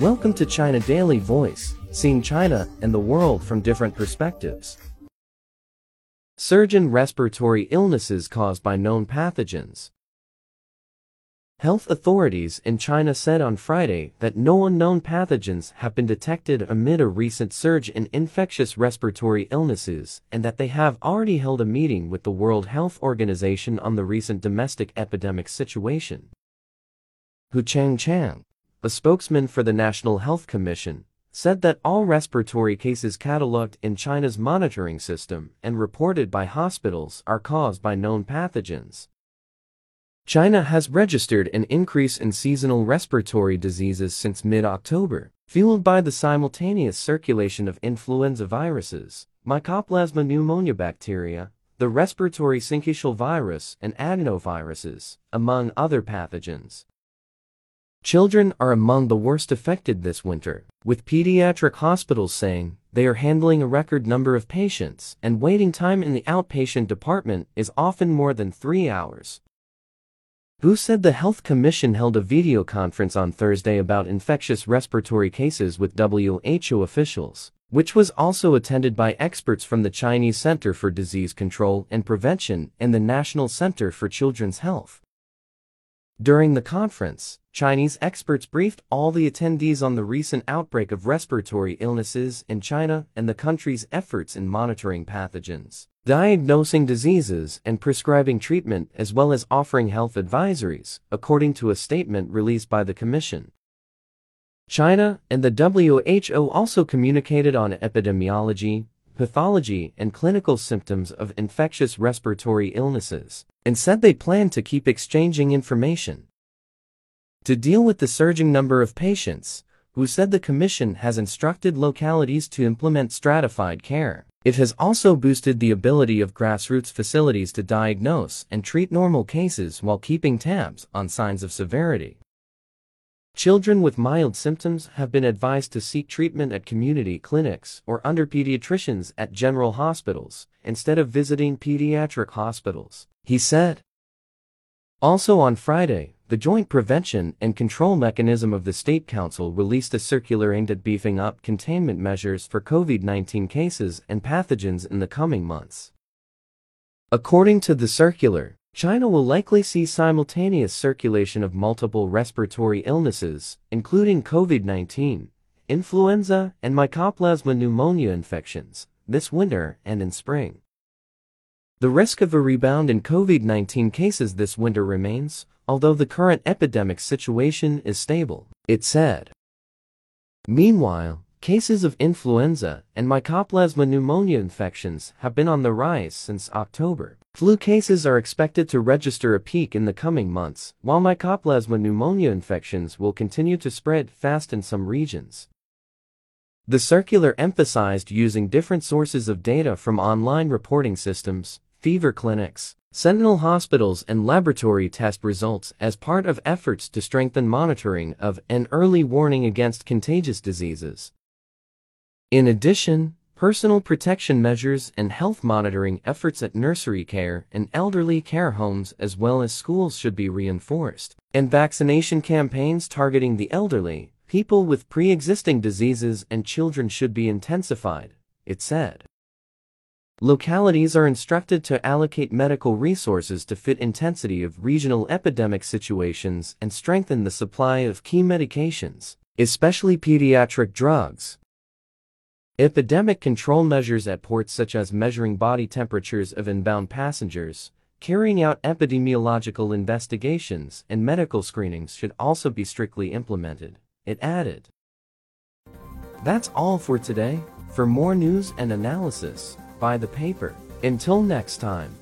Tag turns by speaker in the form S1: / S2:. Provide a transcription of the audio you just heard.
S1: Welcome to China Daily Voice, seeing China and the world from different perspectives. Surge in respiratory illnesses caused by known pathogens. Health authorities in China said on Friday that no unknown pathogens have been detected amid a recent surge in infectious respiratory illnesses and that they have already held a meeting with the World Health Organization on the recent domestic epidemic situation. Hu Qiangqiang, a spokesman for the National Health Commission, said that all respiratory cases catalogued in China's monitoring system and reported by hospitals are caused by known pathogens. China has registered an increase in seasonal respiratory diseases since mid-October, fueled by the simultaneous circulation of influenza viruses, Mycoplasma pneumonia bacteria, the respiratory syncytial virus and adenoviruses, among other pathogens. Children are among the worst affected this winter, with pediatric hospitals saying they are handling a record number of patients and waiting time in the outpatient department is often more than three hours. Hu said the Health Commission held a video conference on Thursday about infectious respiratory cases with WHO officials, which was also attended by experts from the Chinese Center for Disease Control and Prevention and the National Center for Children's Health. During the conference, Chinese experts briefed all the attendees on the recent outbreak of respiratory illnesses in China and the country's efforts in monitoring pathogens, diagnosing diseases, and prescribing treatment as well as offering health advisories, according to a statement released by the Commission. China and the WHO also communicated on epidemiology, pathology, and clinical symptoms of infectious respiratory illnesses, and said they plan to keep exchanging information. To deal with the surging number of patients, Hu said the Commission has instructed localities to implement stratified care. It has also boosted the ability of grassroots facilities to diagnose and treat normal cases while keeping tabs on signs of severity. Children with mild symptoms have been advised to seek treatment at community clinics or under pediatricians at general hospitals instead of visiting pediatric hospitals, he said. Also on Friday, the Joint Prevention and Control Mechanism of the State Council released a circular aimed at beefing up containment measures for COVID-19 cases and pathogens in the coming months. According to the circular, China will likely see simultaneous circulation of multiple respiratory illnesses, including COVID-19, influenza, and Mycoplasma pneumonia infections, this winter and in spring. The risk of a rebound in COVID-19 cases this winter remains, although the current epidemic situation is stable, it said. Meanwhile, cases of influenza and Mycoplasma pneumonia infections have been on the rise since October. Flu cases are expected to register a peak in the coming months, while Mycoplasma pneumonia infections will continue to spread fast in some regions. The circular emphasized using different sources of data from online reporting systems, fever clinics, sentinel hospitals and laboratory test results as part of efforts to strengthen monitoring of and early warning against contagious diseases. In addition, Personal protection measures and health monitoring efforts at nursery care and elderly care homes as well as schools should be reinforced, and vaccination campaigns targeting the elderly, people with pre-existing diseases and children should be intensified, it said. Localities are instructed to allocate medical resources to fit intensity of regional epidemic situations and strengthen the supply of key medications, especially pediatric drugs, Epidemic control measures at ports such as measuring body temperatures of inbound passengers, carrying out epidemiological investigations, and medical screenings should also be strictly implemented, it added. That's all for today. For more news and analysis, buy the paper. Until next time.